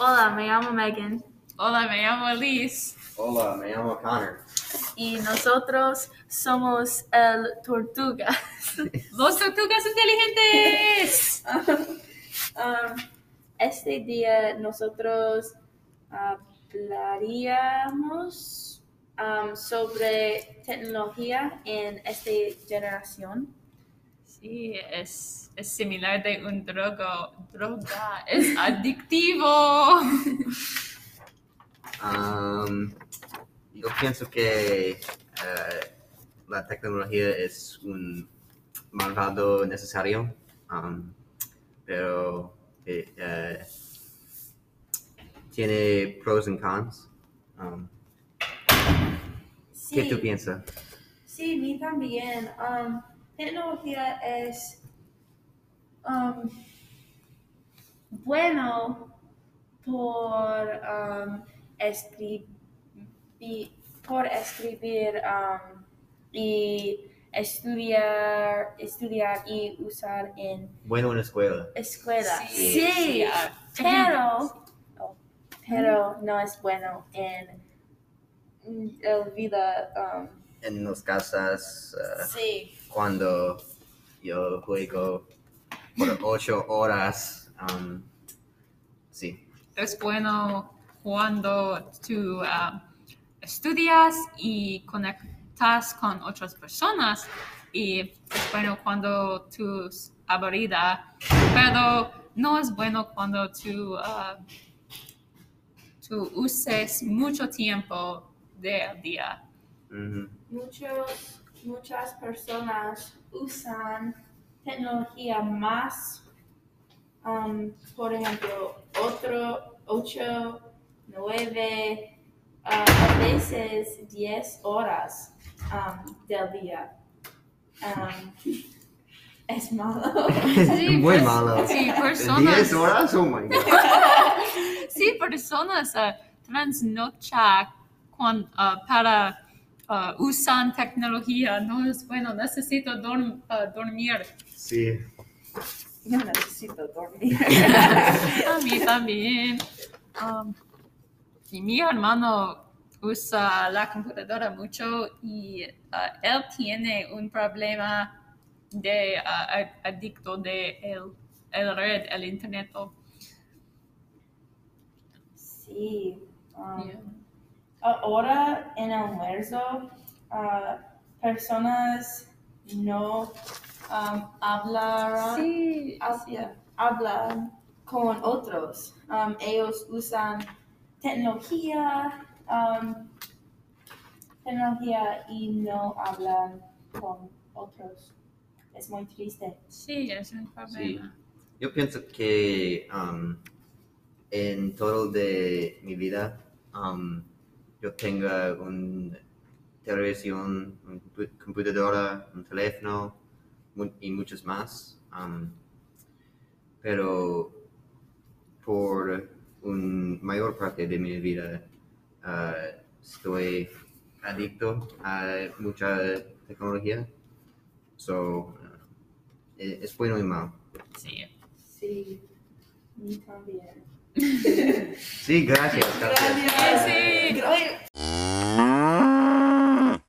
Hola, me llamo Megan Hola, me llamo Elise. Hola, me llamo Connor. y nosotros somos el Tortuga. Los tortugas inteligentes. Um, este día nosotros hablaríamos um, sobre tecnología en esta generación. Sí, es, es similar de un drogo, droga. Es adictivo. Um, yo pienso que eh, la tecnología es un malvado necesario, um, pero eh, eh, tiene pros y cons. Um, ¿Qué tú piensas? Sí, mí también. Um, tecnología es um, bueno por um, escribir, por escribir um, y estudiar, estudiar y usar en Bueno en la escuela. escuela. Sí, Sí, sí, pero, oh, pero no es bueno en, en la vida. Um, En las casas, eh, sí. cuando yo juego por ocho horas, um, sí. Es bueno cuando tú ah, estudias y conectas con otras personas. Y es bueno cuando tú aburrida, pero no es bueno cuando tú, ah, tú uses mucho tiempo del día. Muchos, muchas personas usan tecnología más, um, por ejemplo, otro, ocho, nueve, ah, a veces diez horas um, del día. Um, es malo. Sí, Muy pues, malo. Sí, personas. ¿Diez horas? Oh my god. Sí, personas uh, trasnocha cuan- uh, para uh, usan tecnología. No es bueno, necesito dorm- uh, dormir. Sí. Yo necesito dormir. A mí también. Um, y mi hermano usa la computadora mucho y uh, él tiene un problema de uh, ad- adicto de el, el red, el internet. Sí. um, Yeah. Ahora en el almuerzo, ah, personas no um, hablarán, Sí, hab- hablan con otros. Um, ellos usan tecnología, um, tecnología y no hablan con otros. Es muy triste. sí, es un problema. Yo pienso que um, en todo de mi vida um, yo tengo una televisión, una compu- computadora, un teléfono y muchos más. um, pero por una mayor parte de mi vida uh, estoy adicto a mucha tecnología. So, uh, e- es bueno y malo. Sí. Sí, mí también. Sí, gracias. gracias. Sí. Gracias.